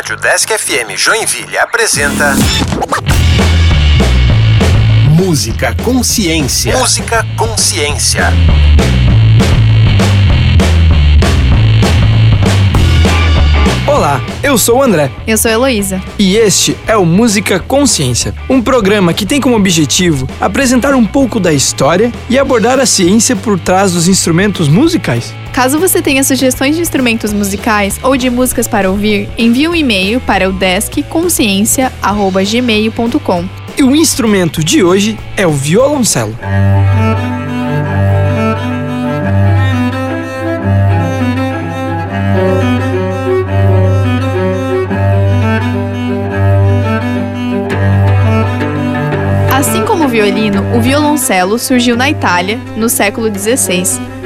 Rádio Desk FM Joinville apresenta. Música Consciência. Música Consciência. Olá, eu sou o André. Eu sou a Heloísa. E este é o Música Consciência, um programa que tem como objetivo apresentar um pouco da história e abordar a ciência por trás dos instrumentos musicais. Caso você tenha sugestões de instrumentos musicais ou de músicas para ouvir, envie um e-mail para o deskconsciência@gmail.com. E o instrumento de hoje é o violoncelo. Violino, o violoncelo surgiu na Itália no século XVI.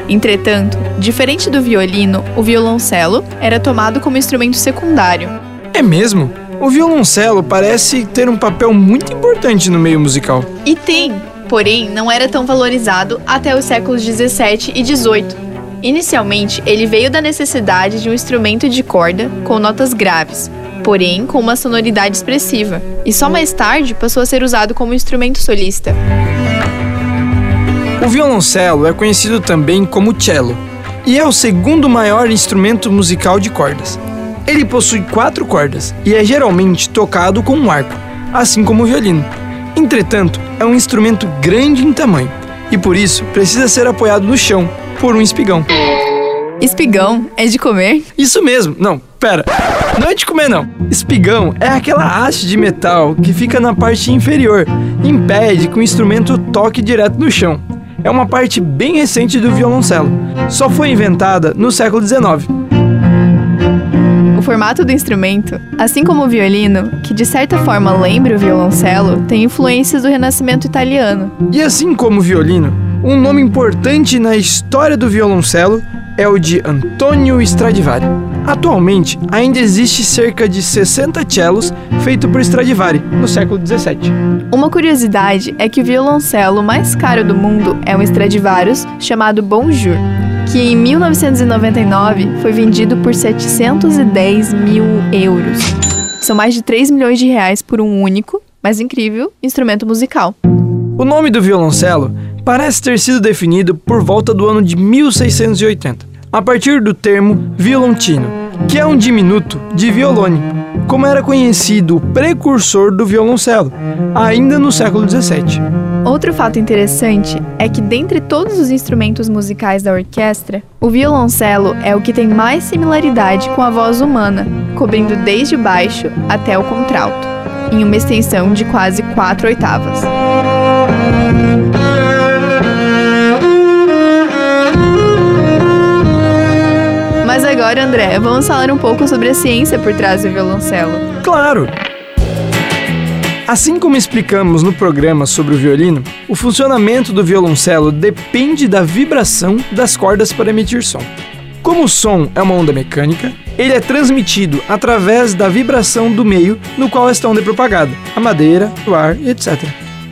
Entretanto, diferente do violino, o violoncelo era tomado como instrumento secundário. É mesmo? O violoncelo parece ter um papel muito importante no meio musical. E tem, porém não era tão valorizado até os séculos 17 e 18. Inicialmente, ele veio da necessidade de um instrumento de corda com notas graves, porém com uma sonoridade expressiva, e só mais tarde passou a ser usado como instrumento solista. O violoncelo é conhecido também como cello e é o segundo maior instrumento musical de cordas. Ele possui quatro cordas e é geralmente tocado com um arco, assim como o violino. Entretanto, é um instrumento grande em tamanho e por isso precisa ser apoiado no chão por um espigão. Espigão é de comer? Isso mesmo, não, pera, não é de comer não. Espigão é aquela haste de metal que fica na parte inferior e impede que o instrumento toque direto no chão. É uma parte bem recente do violoncelo. Só foi inventada no século XIX. O formato do instrumento, assim como o violino, que de certa forma lembra o violoncelo, tem influências do Renascimento italiano. E assim como o violino, um nome importante na história do violoncelo é o de Antonio Stradivari. Atualmente, ainda existe cerca de 60 cellos feitos por Stradivari no século 17. Uma curiosidade é que o violoncelo mais caro do mundo é um Stradivarius chamado Bonjour, que em 1999 foi vendido por 710 mil euros. São mais de 3 milhões de reais por um único, mas incrível, instrumento musical. O nome do violoncelo parece ter sido definido por volta do ano de 1680, a partir do termo violontino, que é um diminuto de violone, como era conhecido o precursor do violoncelo, ainda no século XVII. Outro fato interessante é que, dentre todos os instrumentos musicais da orquestra, o violoncelo é o que tem mais similaridade com a voz humana, cobrindo desde baixo até o contralto, em uma extensão de quase quatro oitavas. Mas agora, André, vamos falar um pouco sobre a ciência por trás do violoncelo. Claro! Assim como explicamos no programa sobre o violino, o funcionamento do violoncelo depende da vibração das cordas para emitir som. Como o som é uma onda mecânica, ele é transmitido através da vibração do meio no qual esta onda é propagada, a madeira, o ar, etc.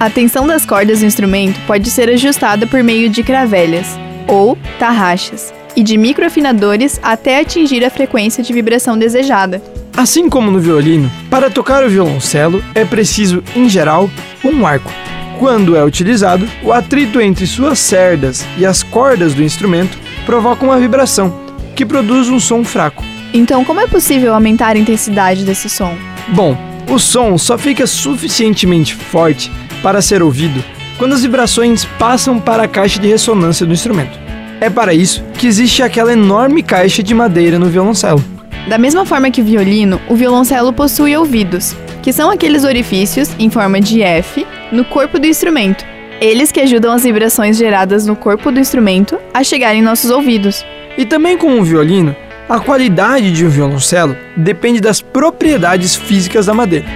A tensão das cordas do instrumento pode ser ajustada por meio de cravelhas ou tarraxas e de microafinadores até atingir a frequência de vibração desejada. Assim como no violino, para tocar o violoncelo é preciso, em geral, um arco. Quando é utilizado, o atrito entre suas cerdas e as cordas do instrumento provoca uma vibração, que produz um som fraco. Então, como é possível aumentar a intensidade desse som? Bom, o som só fica suficientemente forte para ser ouvido quando as vibrações passam para a caixa de ressonância do instrumento. É para isso que existe aquela enorme caixa de madeira no violoncelo. Da mesma forma que o violino, o violoncelo possui ouvidos, que são aqueles orifícios em forma de F no corpo do instrumento. Eles que ajudam as vibrações geradas no corpo do instrumento a chegarem em nossos ouvidos. E também como o violino, a qualidade de um violoncelo depende das propriedades físicas da madeira,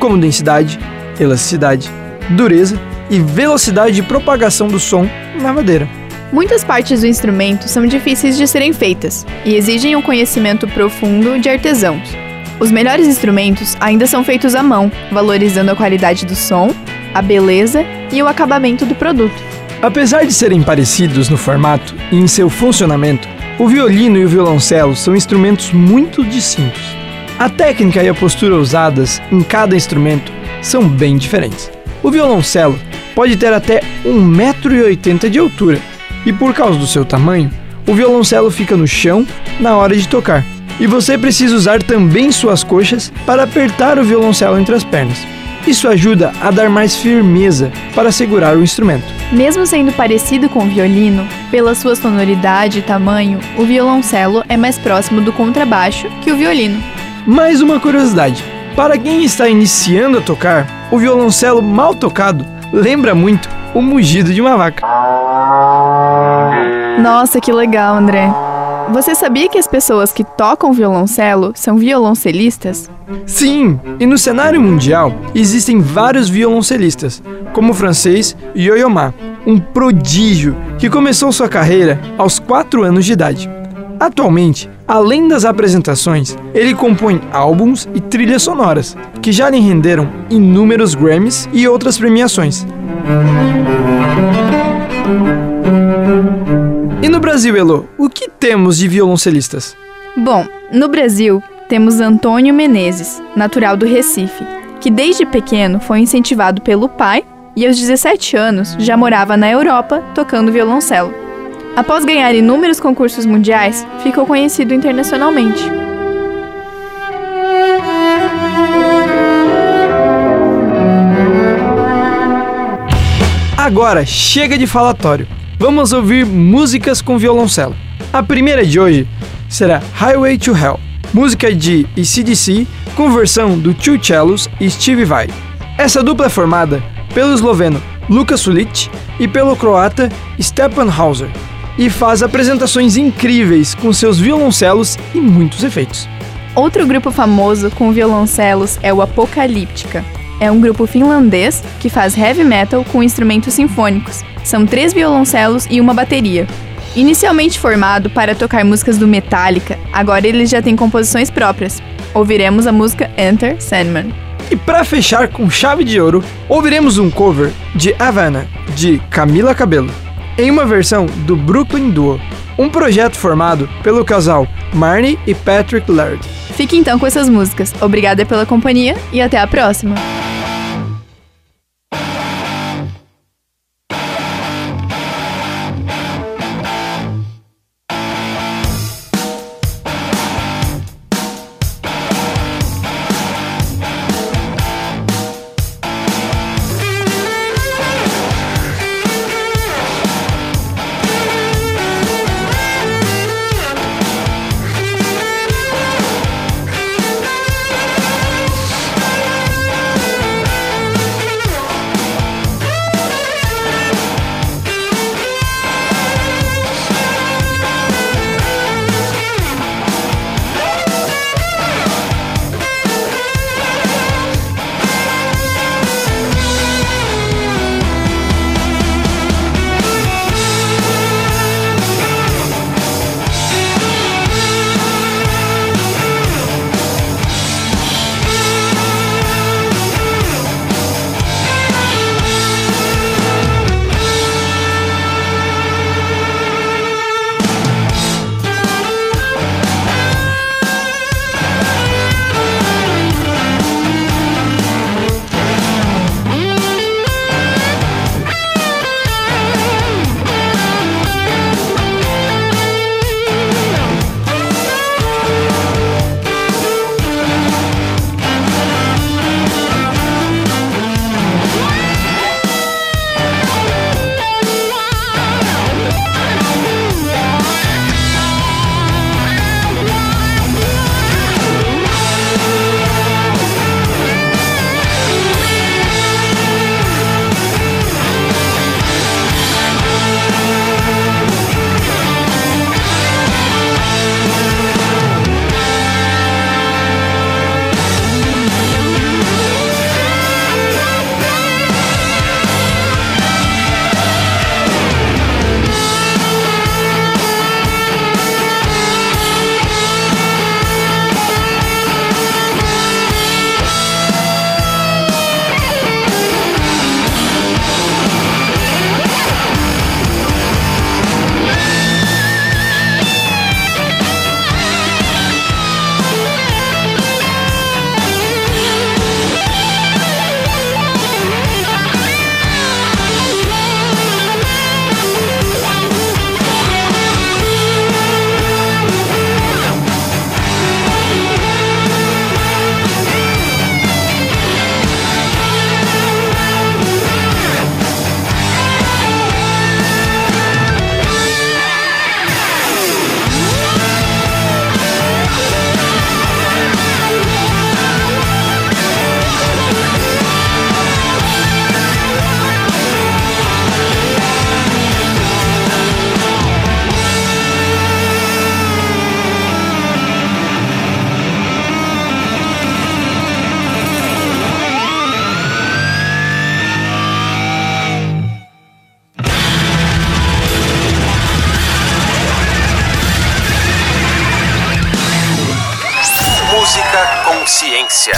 como densidade, elasticidade, dureza e velocidade de propagação do som na madeira. Muitas partes do instrumento são difíceis de serem feitas e exigem um conhecimento profundo de artesãos. Os melhores instrumentos ainda são feitos à mão, valorizando a qualidade do som, a beleza e o acabamento do produto. Apesar de serem parecidos no formato e em seu funcionamento, o violino e o violoncelo são instrumentos muito distintos. A técnica e a postura usadas em cada instrumento são bem diferentes. O violoncelo pode ter até 1,80m de altura, e por causa do seu tamanho, o violoncelo fica no chão na hora de tocar. E você precisa usar também suas coxas para apertar o violoncelo entre as pernas. Isso ajuda a dar mais firmeza para segurar o instrumento. Mesmo sendo parecido com o violino, pela sua sonoridade e tamanho, o violoncelo é mais próximo do contrabaixo que o violino. Mais uma curiosidade: para quem está iniciando a tocar, o violoncelo mal tocado lembra muito o mugido de uma vaca. Nossa, que legal, André. Você sabia que as pessoas que tocam violoncelo são violoncelistas? Sim, e no cenário mundial existem vários violoncelistas, como o francês Yo-Yo Ma, um prodígio que começou sua carreira aos 4 anos de idade. Atualmente, além das apresentações, ele compõe álbuns e trilhas sonoras, que já lhe renderam inúmeros Grammys e outras premiações. E no Brasil, Elo, o que temos de violoncelistas? Bom, no Brasil temos Antônio Menezes, natural do Recife, que desde pequeno foi incentivado pelo pai e aos 17 anos já morava na Europa tocando violoncelo. Após ganhar inúmeros concursos mundiais, ficou conhecido internacionalmente. Agora chega de falatório. Vamos ouvir músicas com violoncelo. A primeira de hoje será Highway to Hell, música de ECDC com versão do Two Cellos e Steve Vai. Essa dupla é formada pelo esloveno Lukas Sulic e pelo croata Stepan Hauser e faz apresentações incríveis com seus violoncelos e muitos efeitos. Outro grupo famoso com violoncelos é o Apocalíptica. É um grupo finlandês que faz heavy metal com instrumentos sinfônicos. São três violoncelos e uma bateria. Inicialmente formado para tocar músicas do Metallica, agora ele já tem composições próprias. Ouviremos a música Enter Sandman. E para fechar com chave de ouro, ouviremos um cover de Havana, de Camila Cabello, em uma versão do Brooklyn Duo, um projeto formado pelo casal Marnie e Patrick Laird. Fique então com essas músicas. Obrigada pela companhia e até a próxima! Música Consciência.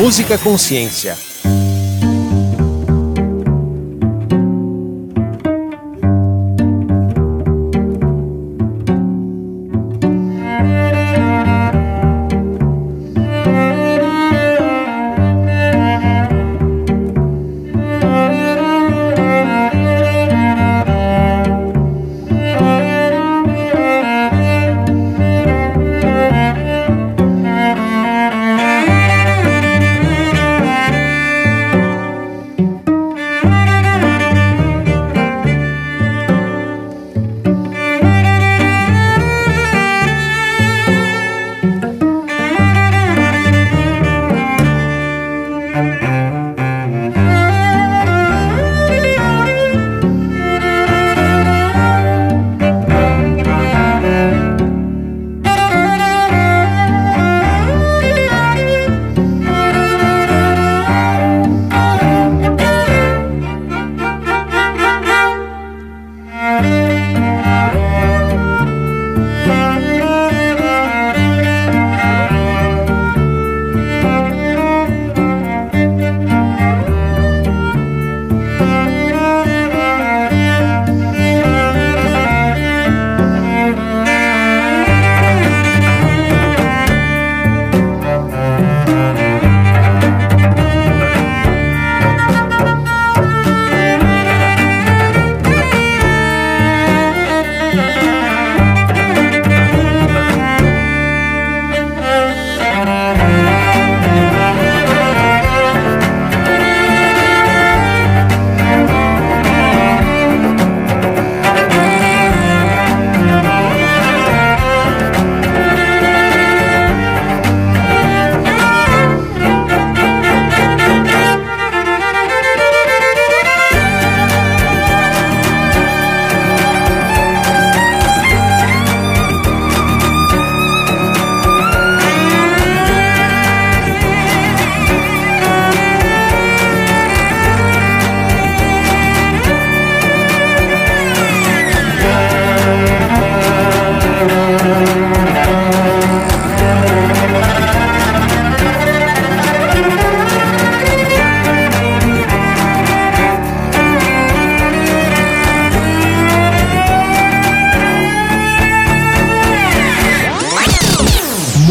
Música Consciência.